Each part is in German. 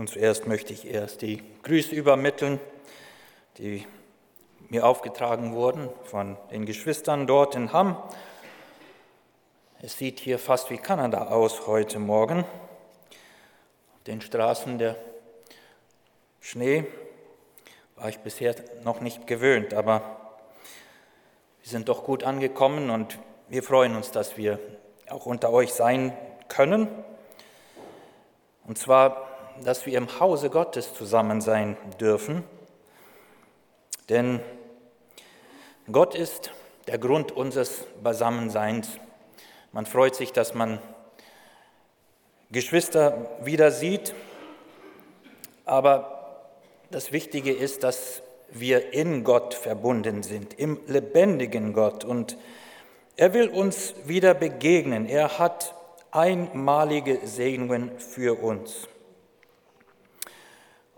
Nun zuerst möchte ich erst die Grüße übermitteln, die mir aufgetragen wurden von den Geschwistern dort in Hamm. Es sieht hier fast wie Kanada aus heute Morgen. Auf den Straßen der Schnee war ich bisher noch nicht gewöhnt, aber wir sind doch gut angekommen und wir freuen uns, dass wir auch unter euch sein können. Und zwar dass wir im Hause Gottes zusammen sein dürfen. Denn Gott ist der Grund unseres Beisammenseins. Man freut sich, dass man Geschwister wieder sieht, aber das Wichtige ist, dass wir in Gott verbunden sind, im lebendigen Gott. Und er will uns wieder begegnen. Er hat einmalige Segnungen für uns.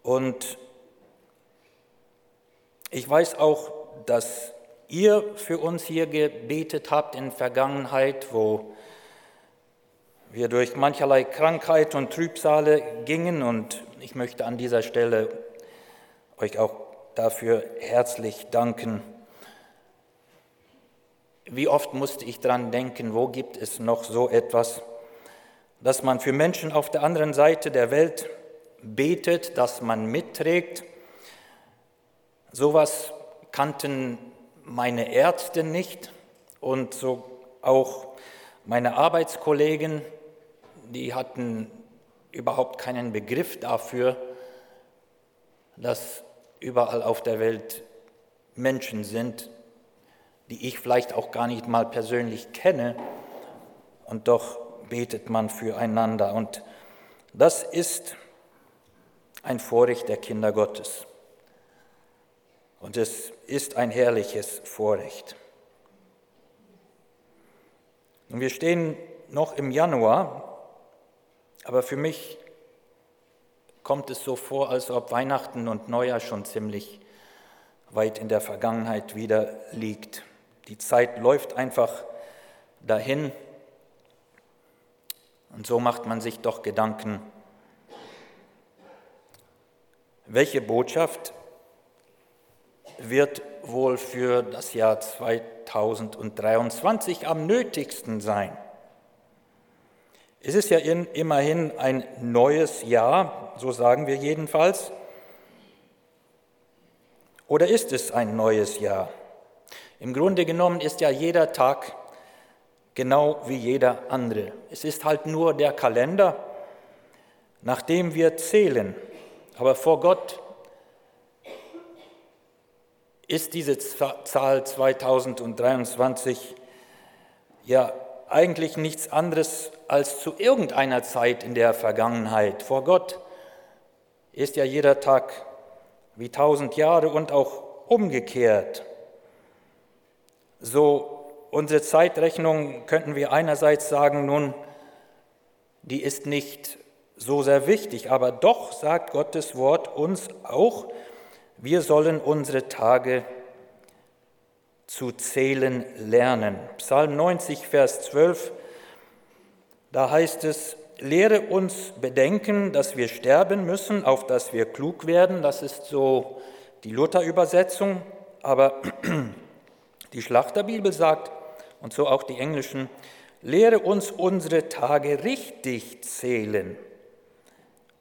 Und ich weiß auch, dass ihr für uns hier gebetet habt in Vergangenheit, wo wir durch mancherlei Krankheit und Trübsale gingen. Und ich möchte an dieser Stelle euch auch dafür herzlich danken. Wie oft musste ich daran denken, wo gibt es noch so etwas, dass man für Menschen auf der anderen Seite der Welt betet, dass man mitträgt. Sowas kannten meine Ärzte nicht und so auch meine Arbeitskollegen, die hatten überhaupt keinen Begriff dafür, dass überall auf der Welt Menschen sind, die ich vielleicht auch gar nicht mal persönlich kenne, und doch betet man füreinander. Und das ist ein Vorrecht der Kinder Gottes. Und es ist ein herrliches Vorrecht. Und wir stehen noch im Januar, aber für mich kommt es so vor, als ob Weihnachten und Neujahr schon ziemlich weit in der Vergangenheit wieder liegt. Die Zeit läuft einfach dahin und so macht man sich doch Gedanken welche Botschaft wird wohl für das Jahr 2023 am nötigsten sein? Es ist ja immerhin ein neues Jahr, so sagen wir jedenfalls. Oder ist es ein neues Jahr? Im Grunde genommen ist ja jeder Tag genau wie jeder andere. Es ist halt nur der Kalender, nach dem wir zählen. Aber vor Gott ist diese Zahl 2023 ja eigentlich nichts anderes als zu irgendeiner Zeit in der Vergangenheit. Vor Gott ist ja jeder Tag wie tausend Jahre und auch umgekehrt. So unsere Zeitrechnung könnten wir einerseits sagen, nun, die ist nicht so sehr wichtig, aber doch sagt Gottes Wort uns auch, wir sollen unsere Tage zu zählen lernen. Psalm 90, Vers 12, da heißt es, lehre uns bedenken, dass wir sterben müssen, auf dass wir klug werden. Das ist so die Luther-Übersetzung, aber die Schlachterbibel sagt, und so auch die englischen, lehre uns unsere Tage richtig zählen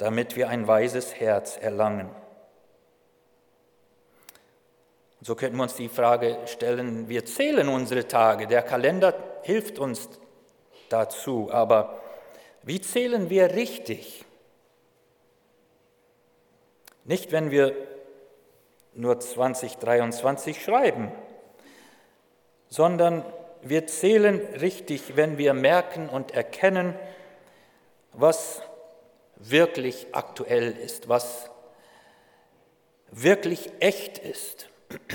damit wir ein weises Herz erlangen. So könnten wir uns die Frage stellen, wir zählen unsere Tage, der Kalender hilft uns dazu, aber wie zählen wir richtig? Nicht, wenn wir nur 2023 schreiben, sondern wir zählen richtig, wenn wir merken und erkennen, was wirklich aktuell ist, was wirklich echt ist,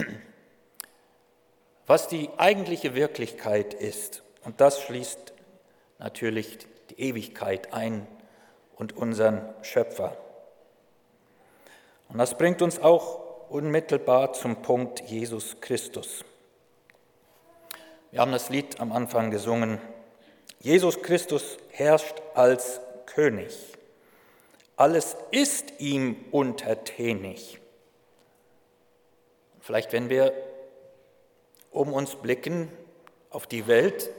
was die eigentliche Wirklichkeit ist. Und das schließt natürlich die Ewigkeit ein und unseren Schöpfer. Und das bringt uns auch unmittelbar zum Punkt Jesus Christus. Wir haben das Lied am Anfang gesungen. Jesus Christus herrscht als König. Alles ist ihm untertänig. Vielleicht, wenn wir um uns blicken auf die Welt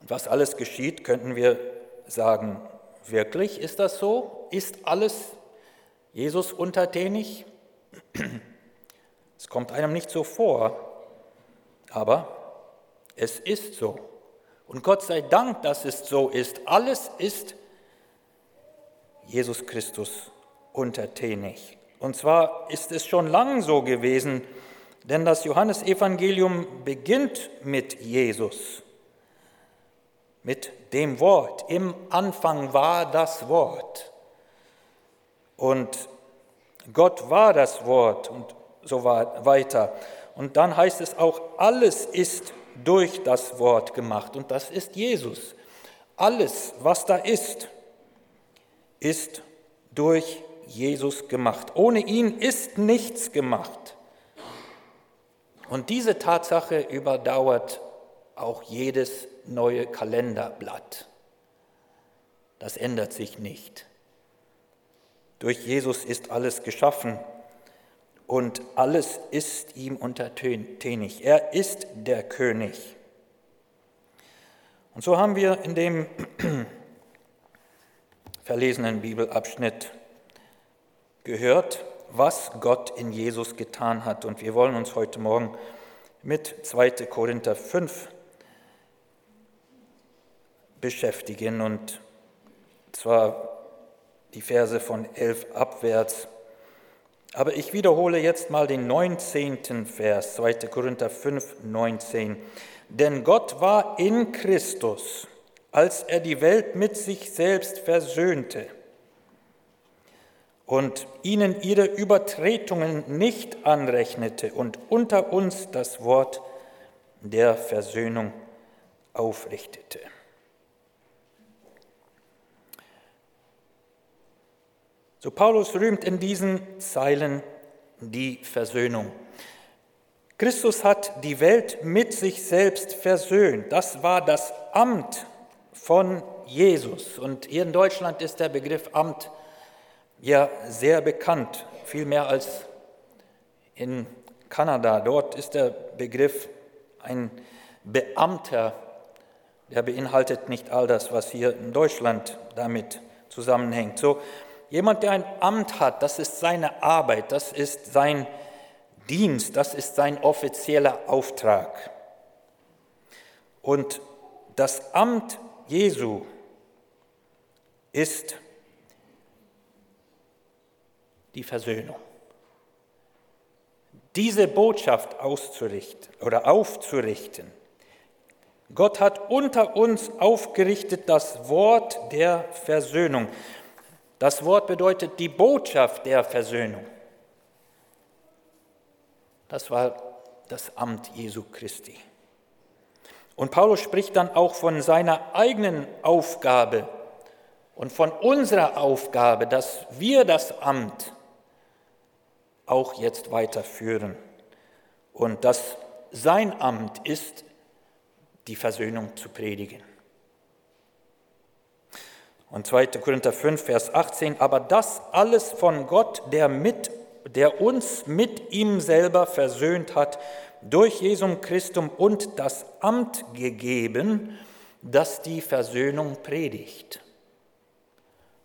und was alles geschieht, könnten wir sagen, wirklich ist das so? Ist alles Jesus untertänig? Es kommt einem nicht so vor, aber es ist so. Und Gott sei Dank, dass es so ist. Alles ist Jesus Christus untertänig. Und zwar ist es schon lang so gewesen, denn das Johannesevangelium beginnt mit Jesus, mit dem Wort. Im Anfang war das Wort. Und Gott war das Wort und so weiter. Und dann heißt es auch, alles ist durch das Wort gemacht. Und das ist Jesus. Alles, was da ist, ist durch Jesus gemacht. Ohne ihn ist nichts gemacht. Und diese Tatsache überdauert auch jedes neue Kalenderblatt. Das ändert sich nicht. Durch Jesus ist alles geschaffen und alles ist ihm untertänig. Er ist der König. Und so haben wir in dem verlesenen Bibelabschnitt gehört, was Gott in Jesus getan hat. Und wir wollen uns heute Morgen mit 2. Korinther 5 beschäftigen und zwar die Verse von 11 abwärts. Aber ich wiederhole jetzt mal den 19. Vers, 2. Korinther 5, 19. Denn Gott war in Christus, als er die Welt mit sich selbst versöhnte und ihnen ihre Übertretungen nicht anrechnete und unter uns das Wort der Versöhnung aufrichtete. So Paulus rühmt in diesen Zeilen die Versöhnung. Christus hat die Welt mit sich selbst versöhnt. Das war das Amt von Jesus. Und hier in Deutschland ist der Begriff Amt ja sehr bekannt, viel mehr als in Kanada. Dort ist der Begriff ein Beamter, der beinhaltet nicht all das, was hier in Deutschland damit zusammenhängt. So Jemand, der ein Amt hat, das ist seine Arbeit, das ist sein Dienst, das ist sein offizieller Auftrag. Und das Amt Jesu ist die Versöhnung. Diese Botschaft auszurichten oder aufzurichten. Gott hat unter uns aufgerichtet das Wort der Versöhnung. Das Wort bedeutet die Botschaft der Versöhnung. Das war das Amt Jesu Christi. Und Paulus spricht dann auch von seiner eigenen Aufgabe und von unserer Aufgabe, dass wir das Amt auch jetzt weiterführen und dass sein Amt ist, die Versöhnung zu predigen. Und 2. Korinther 5, Vers 18, aber das alles von Gott, der, mit, der uns mit ihm selber versöhnt hat, durch Jesum Christum und das Amt gegeben, das die Versöhnung predigt.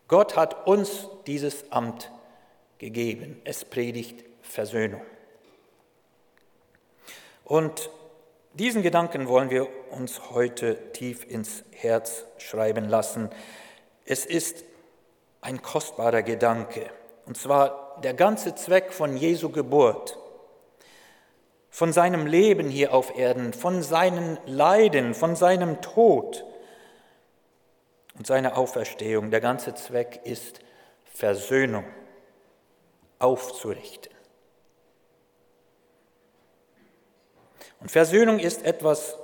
Gott hat uns dieses Amt gegeben. Es predigt Versöhnung. Und diesen Gedanken wollen wir uns heute tief ins Herz schreiben lassen. Es ist ein kostbarer Gedanke, und zwar der ganze Zweck von Jesu Geburt, von seinem Leben hier auf Erden, von seinen Leiden, von seinem Tod und seiner Auferstehung. Der ganze Zweck ist Versöhnung aufzurichten. Und Versöhnung ist etwas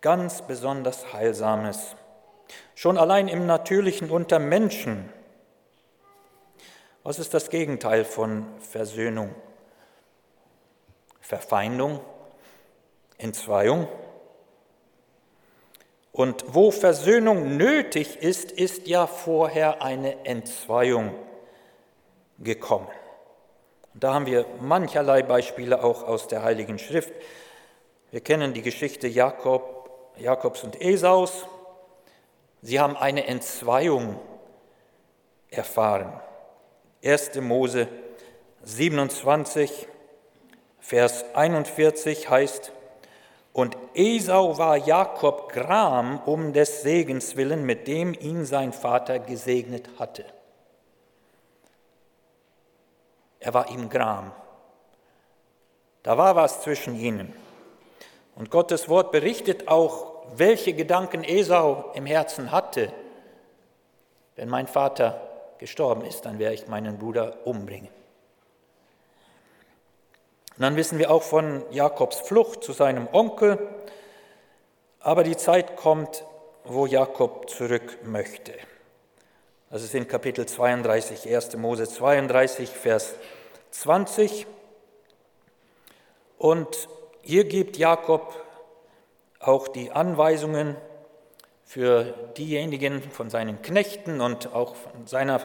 ganz besonders Heilsames. Schon allein im Natürlichen unter Menschen. Was ist das Gegenteil von Versöhnung? Verfeindung, Entzweiung. Und wo Versöhnung nötig ist, ist ja vorher eine Entzweiung gekommen. Da haben wir mancherlei Beispiele auch aus der Heiligen Schrift. Wir kennen die Geschichte Jakob, Jakobs und Esaus. Sie haben eine Entzweiung erfahren. 1. Mose 27, Vers 41 heißt, und Esau war Jakob Gram um des Segens willen, mit dem ihn sein Vater gesegnet hatte. Er war ihm Gram. Da war was zwischen ihnen. Und Gottes Wort berichtet auch, welche Gedanken Esau im Herzen hatte. Wenn mein Vater gestorben ist, dann werde ich meinen Bruder umbringen. Und dann wissen wir auch von Jakobs Flucht zu seinem Onkel. Aber die Zeit kommt, wo Jakob zurück möchte. Das ist in Kapitel 32, 1. Mose 32, Vers 20. Und hier gibt Jakob auch die Anweisungen für diejenigen von seinen Knechten und auch von seiner,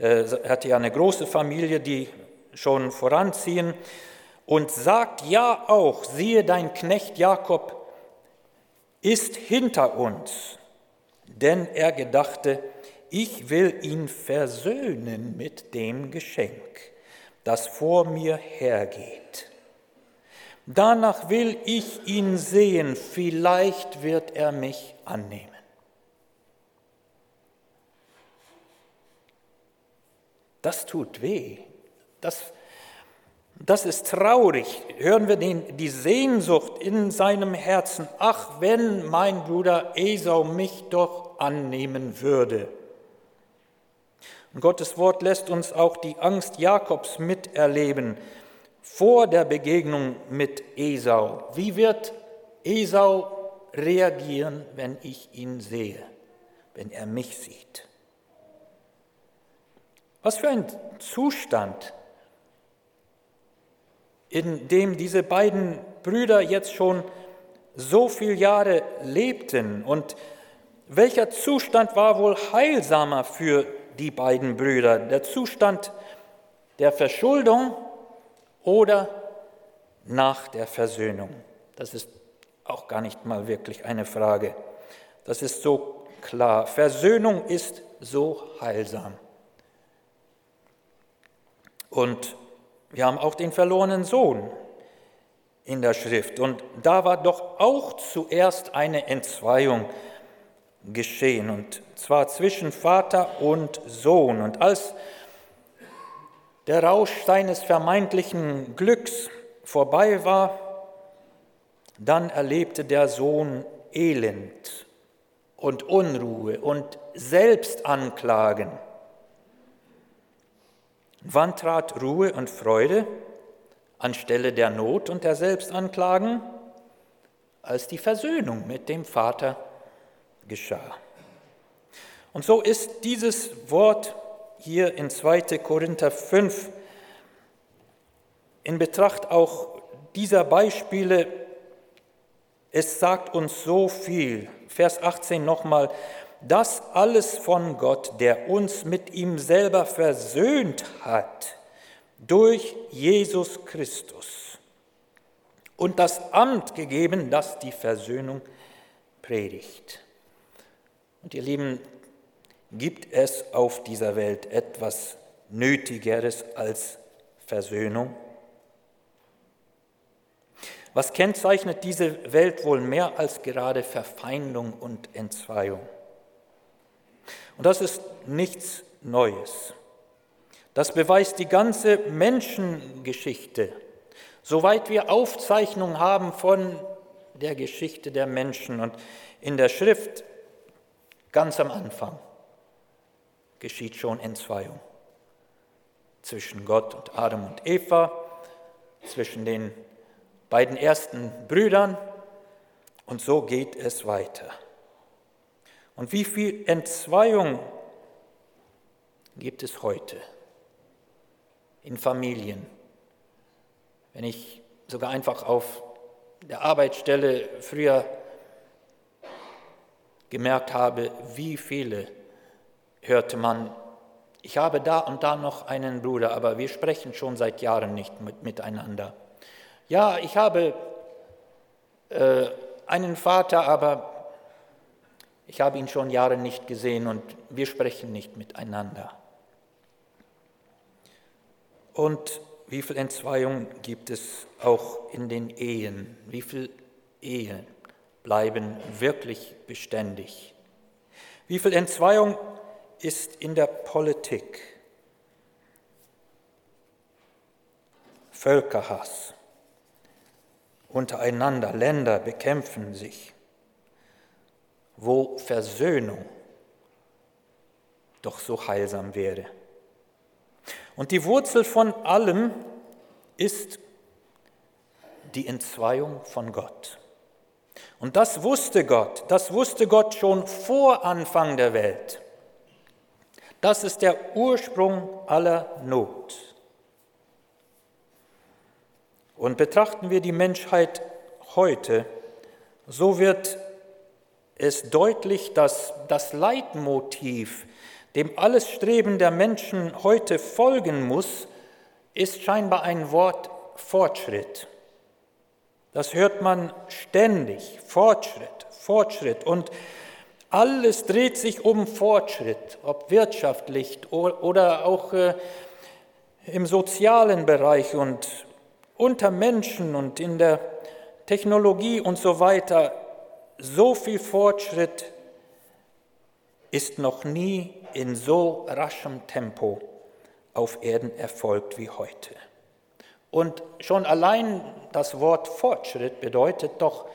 äh, er hatte ja eine große Familie, die schon voranziehen und sagt ja auch, siehe dein Knecht Jakob ist hinter uns, denn er gedachte, ich will ihn versöhnen mit dem Geschenk, das vor mir hergeht. Danach will ich ihn sehen, vielleicht wird er mich annehmen. Das tut weh. Das das ist traurig. Hören wir den, die Sehnsucht in seinem Herzen. Ach, wenn mein Bruder Esau mich doch annehmen würde. Und Gottes Wort lässt uns auch die Angst Jakobs miterleben vor der Begegnung mit Esau. Wie wird Esau reagieren, wenn ich ihn sehe, wenn er mich sieht? Was für ein Zustand in dem diese beiden Brüder jetzt schon so viele Jahre lebten. Und welcher Zustand war wohl heilsamer für die beiden Brüder? Der Zustand der Verschuldung oder nach der Versöhnung? Das ist auch gar nicht mal wirklich eine Frage. Das ist so klar. Versöhnung ist so heilsam. Und wir haben auch den verlorenen Sohn in der Schrift. Und da war doch auch zuerst eine Entzweiung geschehen, und zwar zwischen Vater und Sohn. Und als der Rausch seines vermeintlichen Glücks vorbei war, dann erlebte der Sohn Elend und Unruhe und Selbstanklagen. Wann trat Ruhe und Freude anstelle der Not und der Selbstanklagen? Als die Versöhnung mit dem Vater geschah. Und so ist dieses Wort hier in 2. Korinther 5 in Betracht auch dieser Beispiele, es sagt uns so viel. Vers 18 nochmal, das alles von Gott, der uns mit ihm selber versöhnt hat durch Jesus Christus und das Amt gegeben, das die Versöhnung predigt. Und ihr Lieben, gibt es auf dieser Welt etwas Nötigeres als Versöhnung? Was kennzeichnet diese Welt wohl mehr als gerade Verfeindung und Entzweiung? Und das ist nichts Neues. Das beweist die ganze Menschengeschichte. Soweit wir Aufzeichnungen haben von der Geschichte der Menschen und in der Schrift ganz am Anfang geschieht schon Entzweiung zwischen Gott und Adam und Eva, zwischen den beiden ersten Brüdern und so geht es weiter. Und wie viel Entzweiung gibt es heute in Familien? Wenn ich sogar einfach auf der Arbeitsstelle früher gemerkt habe, wie viele hörte man, ich habe da und da noch einen Bruder, aber wir sprechen schon seit Jahren nicht mit, miteinander. Ja, ich habe äh, einen Vater, aber ich habe ihn schon Jahre nicht gesehen und wir sprechen nicht miteinander. Und wie viel Entzweiung gibt es auch in den Ehen? Wie viele Ehen bleiben wirklich beständig? Wie viel Entzweiung ist in der Politik? Völkerhass. Untereinander, Länder bekämpfen sich. Wo Versöhnung doch so heilsam wäre. Und die Wurzel von allem ist die Entzweiung von Gott. Und das wusste Gott, das wusste Gott schon vor Anfang der Welt. Das ist der Ursprung aller Not. Und betrachten wir die Menschheit heute, so wird es deutlich, dass das Leitmotiv dem alles Streben der Menschen heute folgen muss, ist scheinbar ein Wort Fortschritt. Das hört man ständig, Fortschritt, Fortschritt. Und alles dreht sich um Fortschritt, ob wirtschaftlich oder auch äh, im sozialen Bereich und unter Menschen und in der Technologie und so weiter. So viel Fortschritt ist noch nie in so raschem Tempo auf Erden erfolgt wie heute. Und schon allein das Wort Fortschritt bedeutet doch,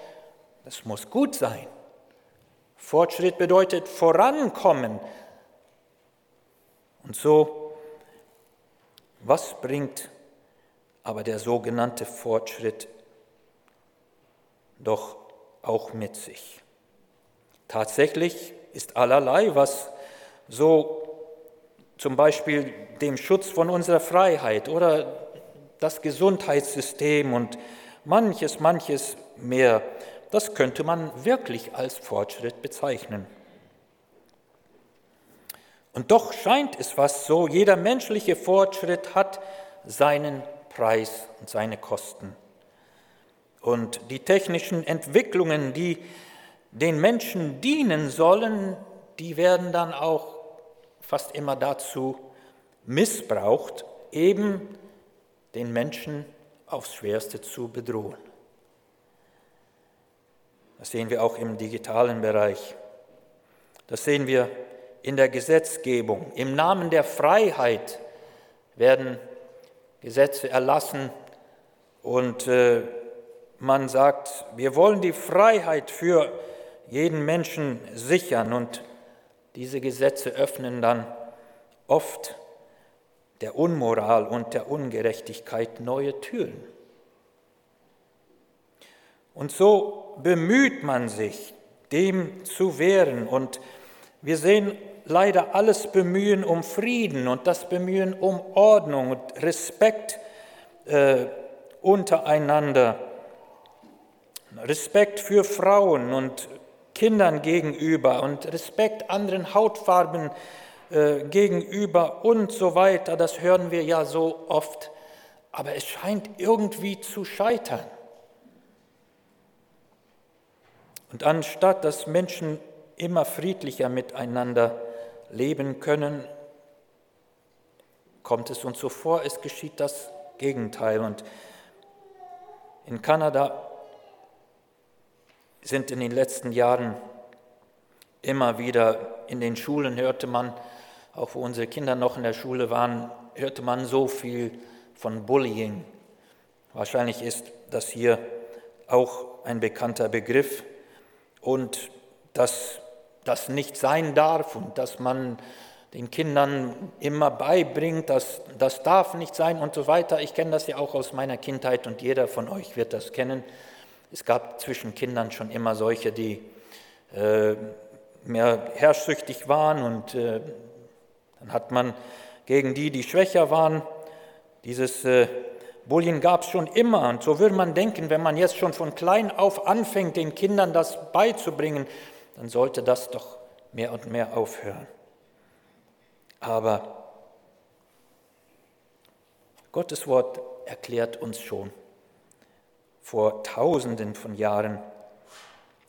es muss gut sein. Fortschritt bedeutet vorankommen. Und so, was bringt aber der sogenannte Fortschritt doch auch mit sich? Tatsächlich ist allerlei, was so zum Beispiel dem Schutz von unserer Freiheit oder das Gesundheitssystem und manches, manches mehr, das könnte man wirklich als Fortschritt bezeichnen. Und doch scheint es was so, jeder menschliche Fortschritt hat seinen Preis und seine Kosten. Und die technischen Entwicklungen, die den Menschen dienen sollen, die werden dann auch fast immer dazu missbraucht, eben den Menschen aufs schwerste zu bedrohen. Das sehen wir auch im digitalen Bereich. Das sehen wir in der Gesetzgebung. Im Namen der Freiheit werden Gesetze erlassen und äh, man sagt, wir wollen die Freiheit für jeden Menschen sichern und diese Gesetze öffnen dann oft der Unmoral und der Ungerechtigkeit neue Türen. Und so bemüht man sich, dem zu wehren. Und wir sehen leider alles Bemühen um Frieden und das Bemühen um Ordnung und Respekt äh, untereinander, Respekt für Frauen und Kindern gegenüber und Respekt anderen Hautfarben äh, gegenüber und so weiter. Das hören wir ja so oft. Aber es scheint irgendwie zu scheitern. Und anstatt dass Menschen immer friedlicher miteinander leben können, kommt es uns so vor, es geschieht das Gegenteil. Und in Kanada sind in den letzten Jahren immer wieder in den Schulen, hörte man, auch wo unsere Kinder noch in der Schule waren, hörte man so viel von Bullying. Wahrscheinlich ist das hier auch ein bekannter Begriff und dass das nicht sein darf und dass man den Kindern immer beibringt, dass das darf nicht sein und so weiter. Ich kenne das ja auch aus meiner Kindheit und jeder von euch wird das kennen. Es gab zwischen Kindern schon immer solche, die äh, mehr herrschsüchtig waren und äh, dann hat man gegen die, die schwächer waren, dieses äh, Bullying gab es schon immer. Und so würde man denken, wenn man jetzt schon von klein auf anfängt, den Kindern das beizubringen, dann sollte das doch mehr und mehr aufhören. Aber Gottes Wort erklärt uns schon vor tausenden von Jahren,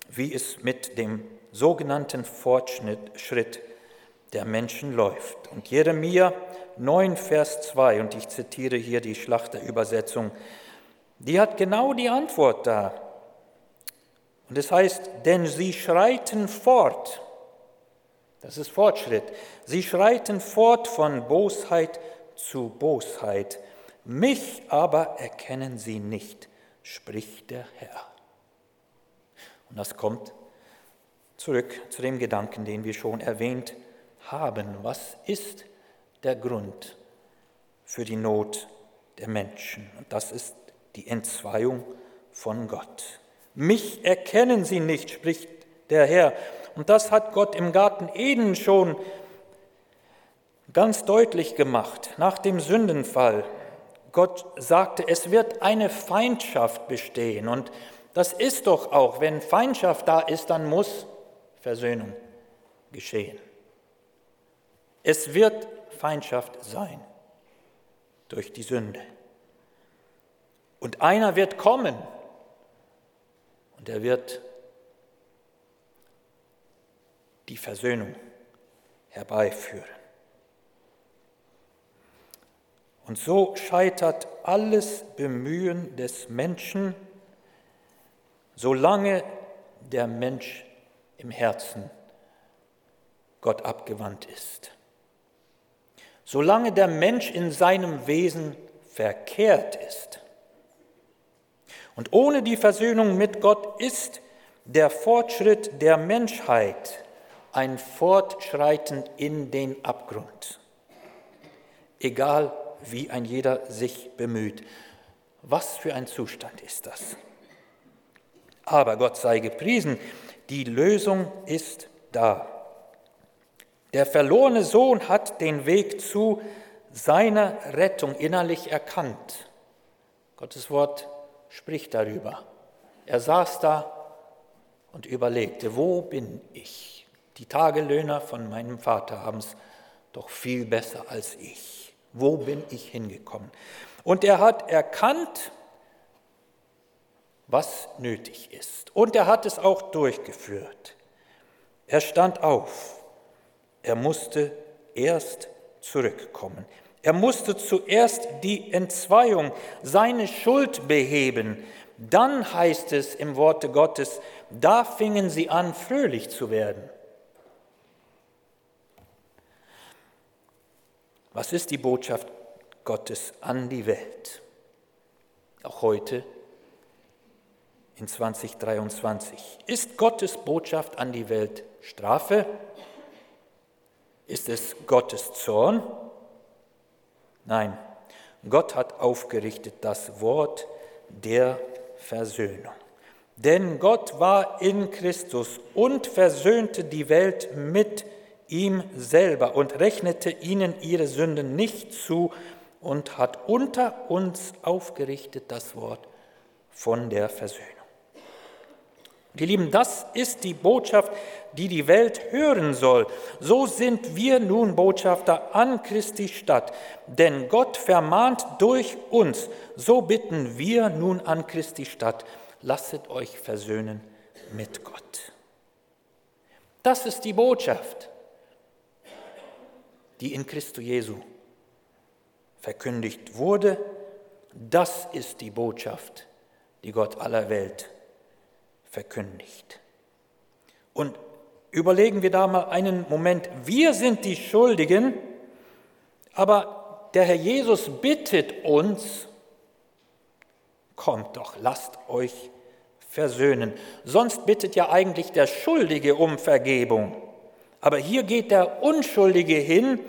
wie es mit dem sogenannten Fortschritt der Menschen läuft. Und Jeremia 9, Vers 2, und ich zitiere hier die Schlachterübersetzung, die hat genau die Antwort da. Und es heißt, denn sie schreiten fort. Das ist Fortschritt. Sie schreiten fort von Bosheit zu Bosheit. Mich aber erkennen sie nicht, spricht der Herr. Und das kommt zurück zu dem Gedanken, den wir schon erwähnt haben. Was ist der Grund für die Not der Menschen? Und das ist die Entzweiung von Gott. Mich erkennen sie nicht, spricht der Herr. Und das hat Gott im Garten Eden schon ganz deutlich gemacht, nach dem Sündenfall. Gott sagte, es wird eine Feindschaft bestehen. Und das ist doch auch, wenn Feindschaft da ist, dann muss Versöhnung geschehen. Es wird Feindschaft sein durch die Sünde. Und einer wird kommen und er wird die Versöhnung herbeiführen. Und so scheitert alles Bemühen des Menschen, solange der Mensch im Herzen Gott abgewandt ist. Solange der Mensch in seinem Wesen verkehrt ist. Und ohne die Versöhnung mit Gott ist der Fortschritt der Menschheit ein Fortschreiten in den Abgrund. Egal wie ein jeder sich bemüht. Was für ein Zustand ist das? Aber Gott sei gepriesen, die Lösung ist da. Der verlorene Sohn hat den Weg zu seiner Rettung innerlich erkannt. Gottes Wort spricht darüber. Er saß da und überlegte, wo bin ich? Die Tagelöhner von meinem Vater haben es doch viel besser als ich. Wo bin ich hingekommen? Und er hat erkannt, was nötig ist. Und er hat es auch durchgeführt. Er stand auf er musste erst zurückkommen. Er musste zuerst die Entzweiung, seine Schuld beheben. Dann heißt es im Worte Gottes, da fingen sie an, fröhlich zu werden. Was ist die Botschaft Gottes an die Welt? Auch heute in 2023. Ist Gottes Botschaft an die Welt Strafe? Ist es Gottes Zorn? Nein, Gott hat aufgerichtet das Wort der Versöhnung. Denn Gott war in Christus und versöhnte die Welt mit ihm selber und rechnete ihnen ihre Sünden nicht zu und hat unter uns aufgerichtet das Wort von der Versöhnung. Die Lieben, das ist die Botschaft, die die Welt hören soll. So sind wir nun Botschafter an Christi Stadt. Denn Gott vermahnt durch uns. So bitten wir nun an Christi Stadt. Lasset euch versöhnen mit Gott. Das ist die Botschaft, die in Christo Jesu verkündigt wurde. Das ist die Botschaft, die Gott aller Welt verkündigt. Und überlegen wir da mal einen Moment, wir sind die Schuldigen, aber der Herr Jesus bittet uns, kommt doch, lasst euch versöhnen. Sonst bittet ja eigentlich der Schuldige um Vergebung. Aber hier geht der Unschuldige hin,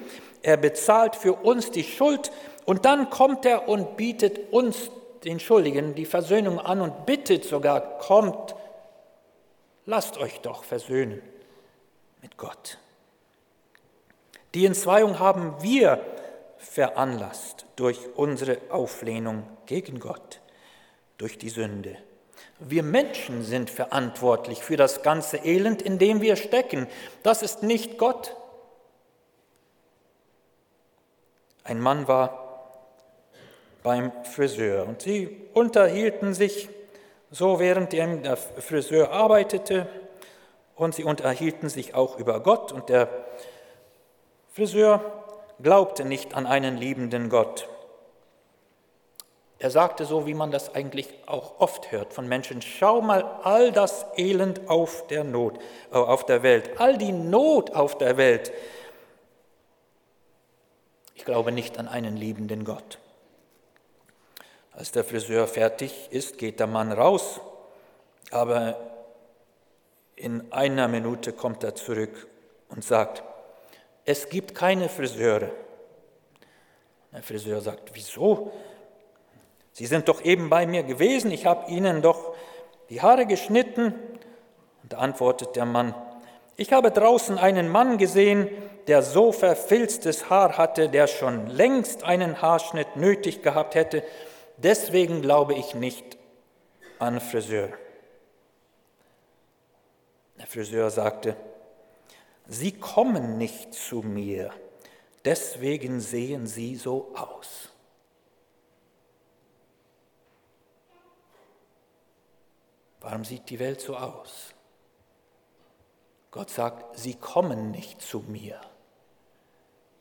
er bezahlt für uns die Schuld und dann kommt er und bietet uns, den Schuldigen, die Versöhnung an und bittet sogar, kommt lasst euch doch versöhnen mit Gott. Die Entzweiung haben wir veranlasst durch unsere Auflehnung gegen Gott, durch die Sünde. Wir Menschen sind verantwortlich für das ganze Elend, in dem wir stecken. Das ist nicht Gott. Ein Mann war beim Friseur und sie unterhielten sich so, während der Friseur arbeitete und sie unterhielten sich auch über Gott und der Friseur glaubte nicht an einen liebenden Gott. Er sagte so, wie man das eigentlich auch oft hört von Menschen, schau mal all das Elend auf der Not, äh, auf der Welt, all die Not auf der Welt. Ich glaube nicht an einen liebenden Gott. Als der Friseur fertig ist, geht der Mann raus, aber in einer Minute kommt er zurück und sagt, es gibt keine Friseure. Der Friseur sagt, wieso? Sie sind doch eben bei mir gewesen, ich habe Ihnen doch die Haare geschnitten. Und da antwortet der Mann, ich habe draußen einen Mann gesehen, der so verfilztes Haar hatte, der schon längst einen Haarschnitt nötig gehabt hätte. Deswegen glaube ich nicht an Friseur. Der Friseur sagte, Sie kommen nicht zu mir, deswegen sehen Sie so aus. Warum sieht die Welt so aus? Gott sagt, sie kommen nicht zu mir.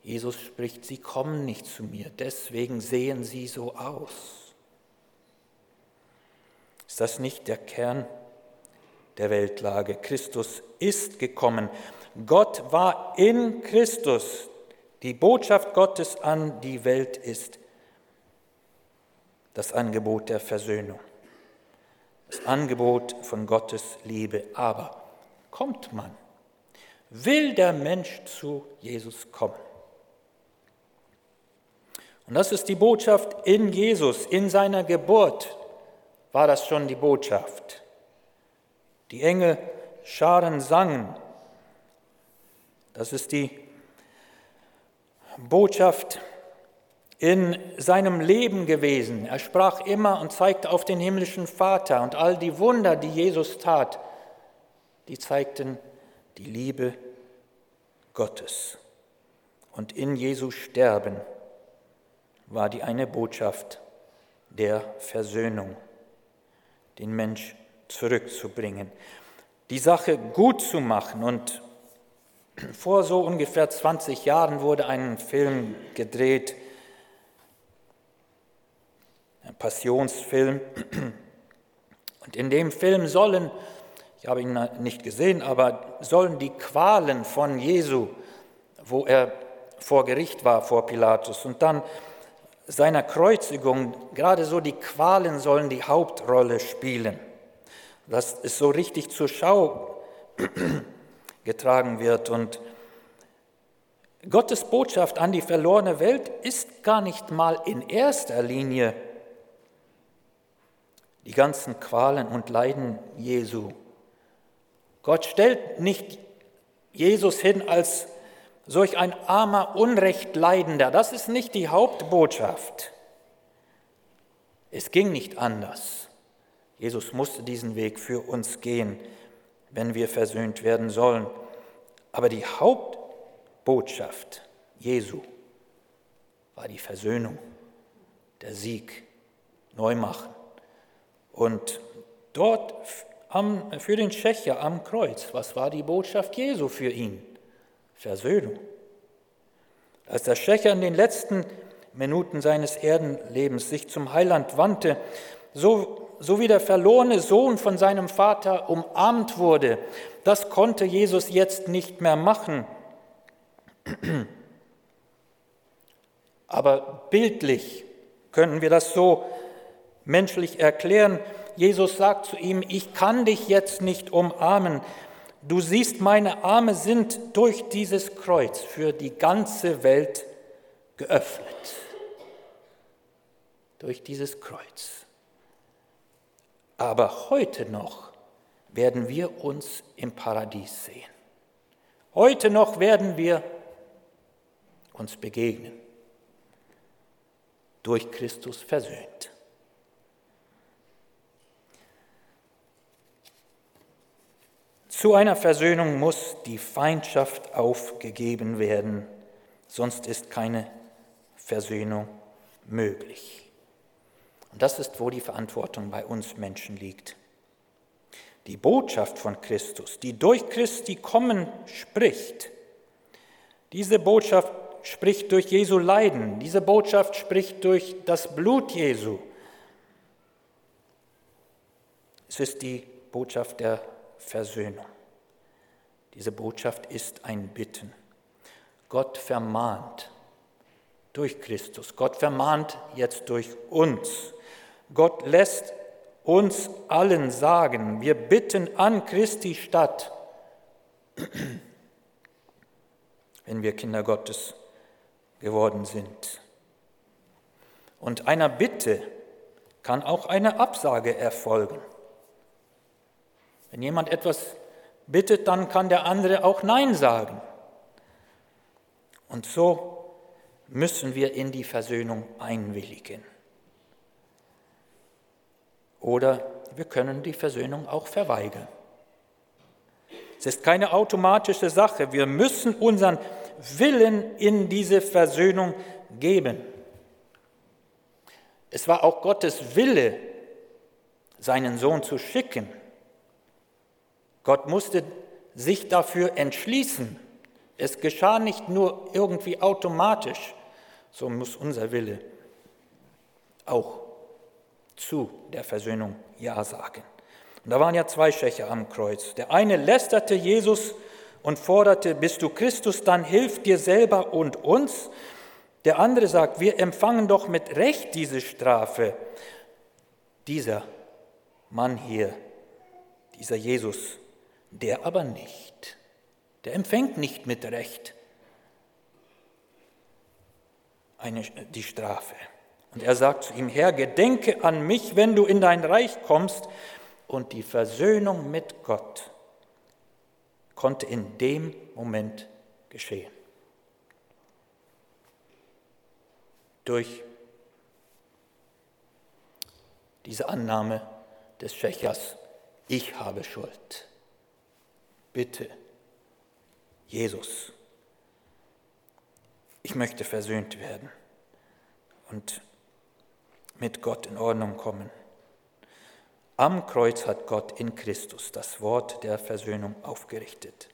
Jesus spricht, sie kommen nicht zu mir, deswegen sehen sie so aus. Ist das nicht der Kern der Weltlage? Christus ist gekommen. Gott war in Christus. Die Botschaft Gottes an die Welt ist das Angebot der Versöhnung das Angebot von Gottes Liebe. Aber kommt man, will der Mensch zu Jesus kommen? Und das ist die Botschaft in Jesus, in seiner Geburt war das schon die Botschaft. Die Engel Scharen sangen. Das ist die Botschaft in seinem Leben gewesen. Er sprach immer und zeigte auf den himmlischen Vater und all die Wunder, die Jesus tat, die zeigten die Liebe Gottes. Und in Jesu Sterben war die eine Botschaft der Versöhnung, den Mensch zurückzubringen, die Sache gut zu machen. Und vor so ungefähr 20 Jahren wurde ein Film gedreht, Passionsfilm. Und in dem Film sollen, ich habe ihn nicht gesehen, aber sollen die Qualen von Jesu, wo er vor Gericht war, vor Pilatus, und dann seiner Kreuzigung, gerade so die Qualen sollen die Hauptrolle spielen. Dass es so richtig zur Schau getragen wird. Und Gottes Botschaft an die verlorene Welt ist gar nicht mal in erster Linie die ganzen Qualen und Leiden Jesu. Gott stellt nicht Jesus hin als solch ein armer, Unrechtleidender. Das ist nicht die Hauptbotschaft. Es ging nicht anders. Jesus musste diesen Weg für uns gehen, wenn wir versöhnt werden sollen. Aber die Hauptbotschaft Jesu war die Versöhnung, der Sieg, Neumachen. Und dort am, für den Schächer am Kreuz, was war die Botschaft Jesu für ihn? Versöhnung. Als der Schächer in den letzten Minuten seines Erdenlebens sich zum Heiland wandte, so, so wie der verlorene Sohn von seinem Vater umarmt wurde, das konnte Jesus jetzt nicht mehr machen. Aber bildlich können wir das so menschlich erklären. Jesus sagt zu ihm, ich kann dich jetzt nicht umarmen. Du siehst, meine Arme sind durch dieses Kreuz für die ganze Welt geöffnet. Durch dieses Kreuz. Aber heute noch werden wir uns im Paradies sehen. Heute noch werden wir uns begegnen. Durch Christus versöhnt. Zu einer Versöhnung muss die Feindschaft aufgegeben werden, sonst ist keine Versöhnung möglich. Und das ist, wo die Verantwortung bei uns Menschen liegt. Die Botschaft von Christus, die durch Christi kommen spricht, diese Botschaft spricht durch Jesu Leiden, diese Botschaft spricht durch das Blut Jesu. Es ist die Botschaft der Versöhnung. Diese Botschaft ist ein Bitten. Gott vermahnt durch Christus. Gott vermahnt jetzt durch uns. Gott lässt uns allen sagen, wir bitten an Christi statt, wenn wir Kinder Gottes geworden sind. Und einer Bitte kann auch eine Absage erfolgen. Wenn jemand etwas bittet, dann kann der andere auch Nein sagen. Und so müssen wir in die Versöhnung einwilligen. Oder wir können die Versöhnung auch verweigern. Es ist keine automatische Sache. Wir müssen unseren Willen in diese Versöhnung geben. Es war auch Gottes Wille, seinen Sohn zu schicken. Gott musste sich dafür entschließen. Es geschah nicht nur irgendwie automatisch, so muss unser Wille auch zu der Versöhnung Ja sagen. Und da waren ja zwei Schächer am Kreuz. Der eine lästerte Jesus und forderte, bist du Christus, dann hilf dir selber und uns. Der andere sagt, wir empfangen doch mit Recht diese Strafe. Dieser Mann hier, dieser Jesus, der aber nicht. Der empfängt nicht mit Recht eine, die Strafe. Und er sagt zu ihm, Herr, gedenke an mich, wenn du in dein Reich kommst. Und die Versöhnung mit Gott konnte in dem Moment geschehen. Durch diese Annahme des Schächers, ich habe Schuld. Bitte, Jesus, ich möchte versöhnt werden. Und mit Gott in Ordnung kommen. Am Kreuz hat Gott in Christus das Wort der Versöhnung aufgerichtet.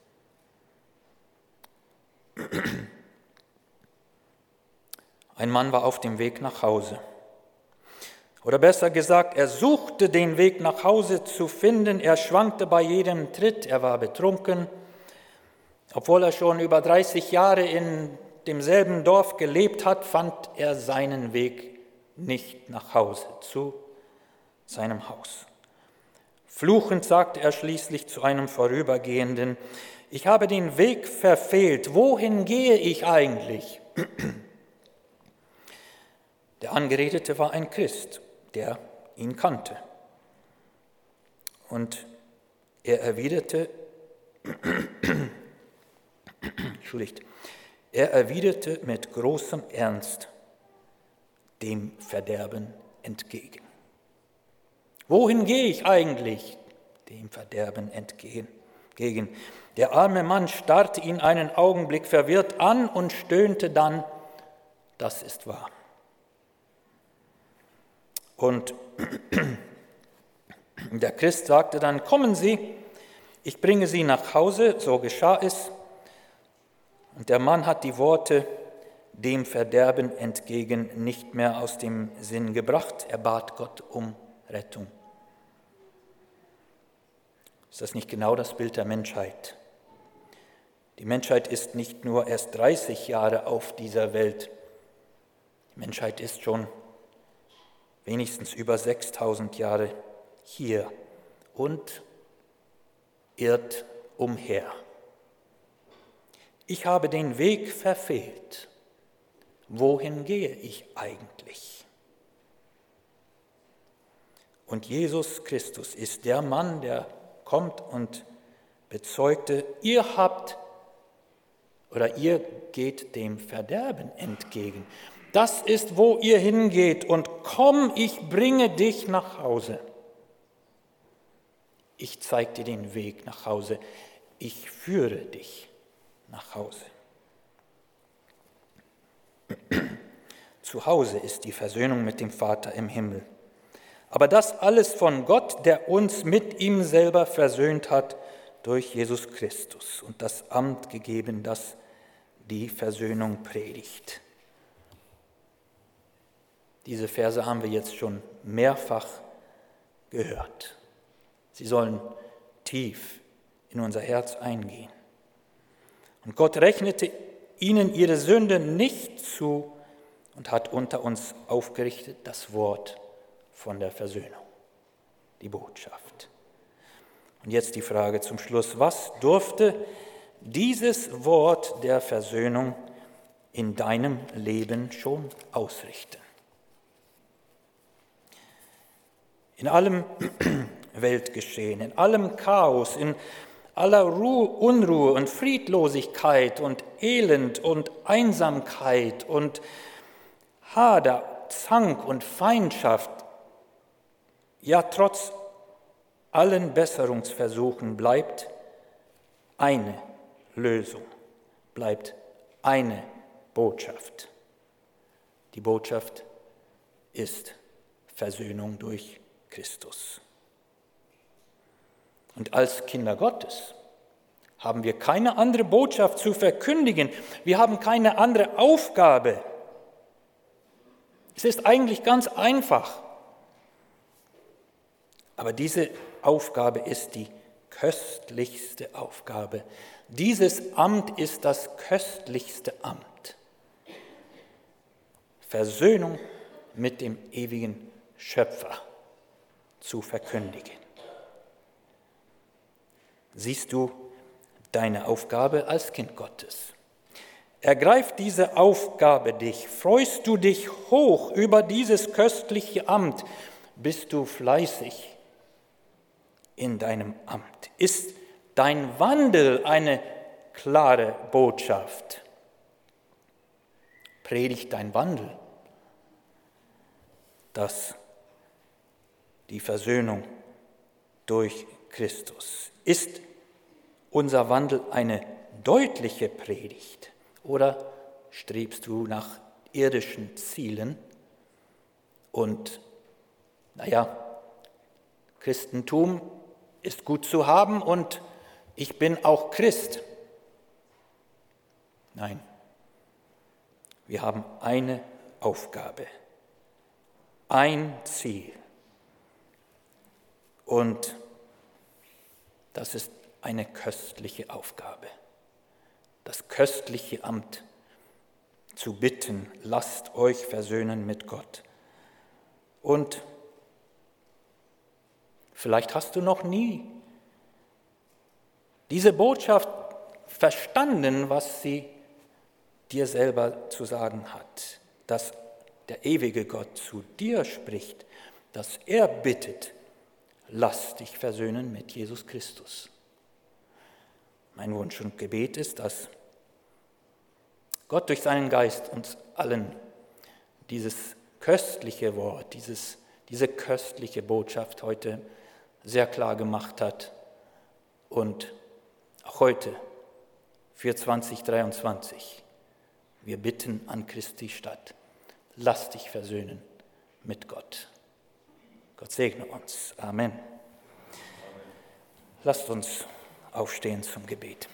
Ein Mann war auf dem Weg nach Hause. Oder besser gesagt, er suchte den Weg nach Hause zu finden. Er schwankte bei jedem Tritt. Er war betrunken. Obwohl er schon über 30 Jahre in demselben Dorf gelebt hat, fand er seinen Weg nicht nach Hause, zu seinem Haus. Fluchend sagte er schließlich zu einem Vorübergehenden, ich habe den Weg verfehlt, wohin gehe ich eigentlich? Der Angeredete war ein Christ, der ihn kannte. Und er erwiderte, entschuldigt, er erwiderte mit großem Ernst, dem Verderben entgegen. Wohin gehe ich eigentlich? Dem Verderben entgegen. Der arme Mann starrte ihn einen Augenblick verwirrt an und stöhnte dann, das ist wahr. Und der Christ sagte dann, kommen Sie, ich bringe Sie nach Hause, so geschah es. Und der Mann hat die Worte, dem Verderben entgegen nicht mehr aus dem Sinn gebracht. Er bat Gott um Rettung. Ist das nicht genau das Bild der Menschheit? Die Menschheit ist nicht nur erst 30 Jahre auf dieser Welt. Die Menschheit ist schon wenigstens über 6000 Jahre hier und irrt umher. Ich habe den Weg verfehlt wohin gehe ich eigentlich? Und Jesus Christus ist der Mann, der kommt und bezeugte, ihr habt oder ihr geht dem Verderben entgegen. Das ist, wo ihr hingeht und komm, ich bringe dich nach Hause. Ich zeige dir den Weg nach Hause. Ich führe dich nach Hause. Zu Hause ist die Versöhnung mit dem Vater im Himmel. Aber das alles von Gott, der uns mit ihm selber versöhnt hat durch Jesus Christus und das Amt gegeben, das die Versöhnung predigt. Diese Verse haben wir jetzt schon mehrfach gehört. Sie sollen tief in unser Herz eingehen. Und Gott rechnete ihnen ihre Sünde nicht zu und hat unter uns aufgerichtet das Wort von der Versöhnung, die Botschaft. Und jetzt die Frage zum Schluss, was durfte dieses Wort der Versöhnung in deinem Leben schon ausrichten? In allem Weltgeschehen, in allem Chaos, in aller Ruhe, Unruhe und Friedlosigkeit und Elend und Einsamkeit und Hader, Zank und Feindschaft, ja trotz allen Besserungsversuchen bleibt eine Lösung, bleibt eine Botschaft. Die Botschaft ist Versöhnung durch Christus. Und als Kinder Gottes haben wir keine andere Botschaft zu verkündigen. Wir haben keine andere Aufgabe. Es ist eigentlich ganz einfach. Aber diese Aufgabe ist die köstlichste Aufgabe. Dieses Amt ist das köstlichste Amt. Versöhnung mit dem ewigen Schöpfer zu verkündigen. Siehst du deine Aufgabe als Kind Gottes? Ergreif diese Aufgabe dich. Freust du dich hoch über dieses köstliche Amt? Bist du fleißig in deinem Amt? Ist dein Wandel eine klare Botschaft? Predigt dein Wandel, dass die Versöhnung durch Christus. Ist unser Wandel eine deutliche Predigt oder strebst du nach irdischen Zielen und, naja, Christentum ist gut zu haben und ich bin auch Christ. Nein, wir haben eine Aufgabe, ein Ziel. Und das ist eine köstliche Aufgabe, das köstliche Amt zu bitten, lasst euch versöhnen mit Gott. Und vielleicht hast du noch nie diese Botschaft verstanden, was sie dir selber zu sagen hat, dass der ewige Gott zu dir spricht, dass er bittet, lass dich versöhnen mit Jesus Christus. Mein Wunsch und Gebet ist, dass Gott durch seinen Geist uns allen dieses köstliche Wort, dieses, diese köstliche Botschaft heute sehr klar gemacht hat und auch heute für 2023. Wir bitten an Christi statt, lass dich versöhnen mit Gott. Gott segne uns. Amen. Lasst uns aufstehen zum Gebet.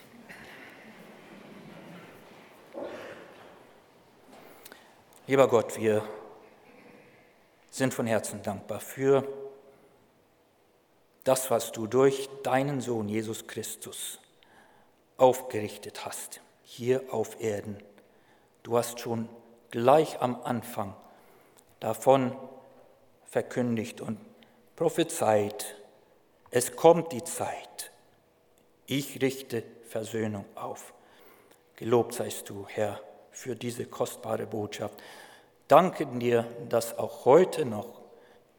Lieber Gott, wir sind von Herzen dankbar für das, was du durch deinen Sohn Jesus Christus aufgerichtet hast, hier auf Erden. Du hast schon gleich am Anfang davon verkündigt und prophezeit, es kommt die Zeit, ich richte Versöhnung auf. Gelobt seist du, Herr, für diese kostbare Botschaft. Danke dir, dass auch heute noch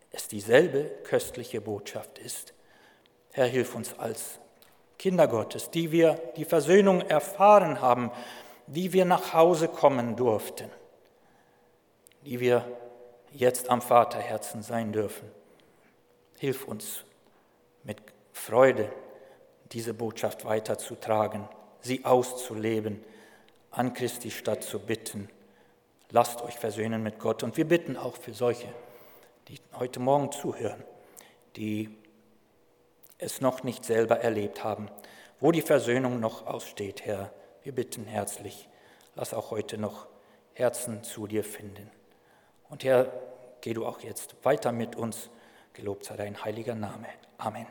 es dieselbe köstliche Botschaft ist. Herr, hilf uns als Kinder Gottes, die wir die Versöhnung erfahren haben, die wir nach Hause kommen durften, die wir jetzt am Vaterherzen sein dürfen. Hilf uns mit Freude, diese Botschaft weiterzutragen, sie auszuleben, an Christi Stadt zu bitten. Lasst euch versöhnen mit Gott. Und wir bitten auch für solche, die heute Morgen zuhören, die es noch nicht selber erlebt haben, wo die Versöhnung noch aussteht, Herr. Wir bitten herzlich, lass auch heute noch Herzen zu dir finden. Und Herr, geh du auch jetzt weiter mit uns. Gelobt sei dein heiliger Name. Amen.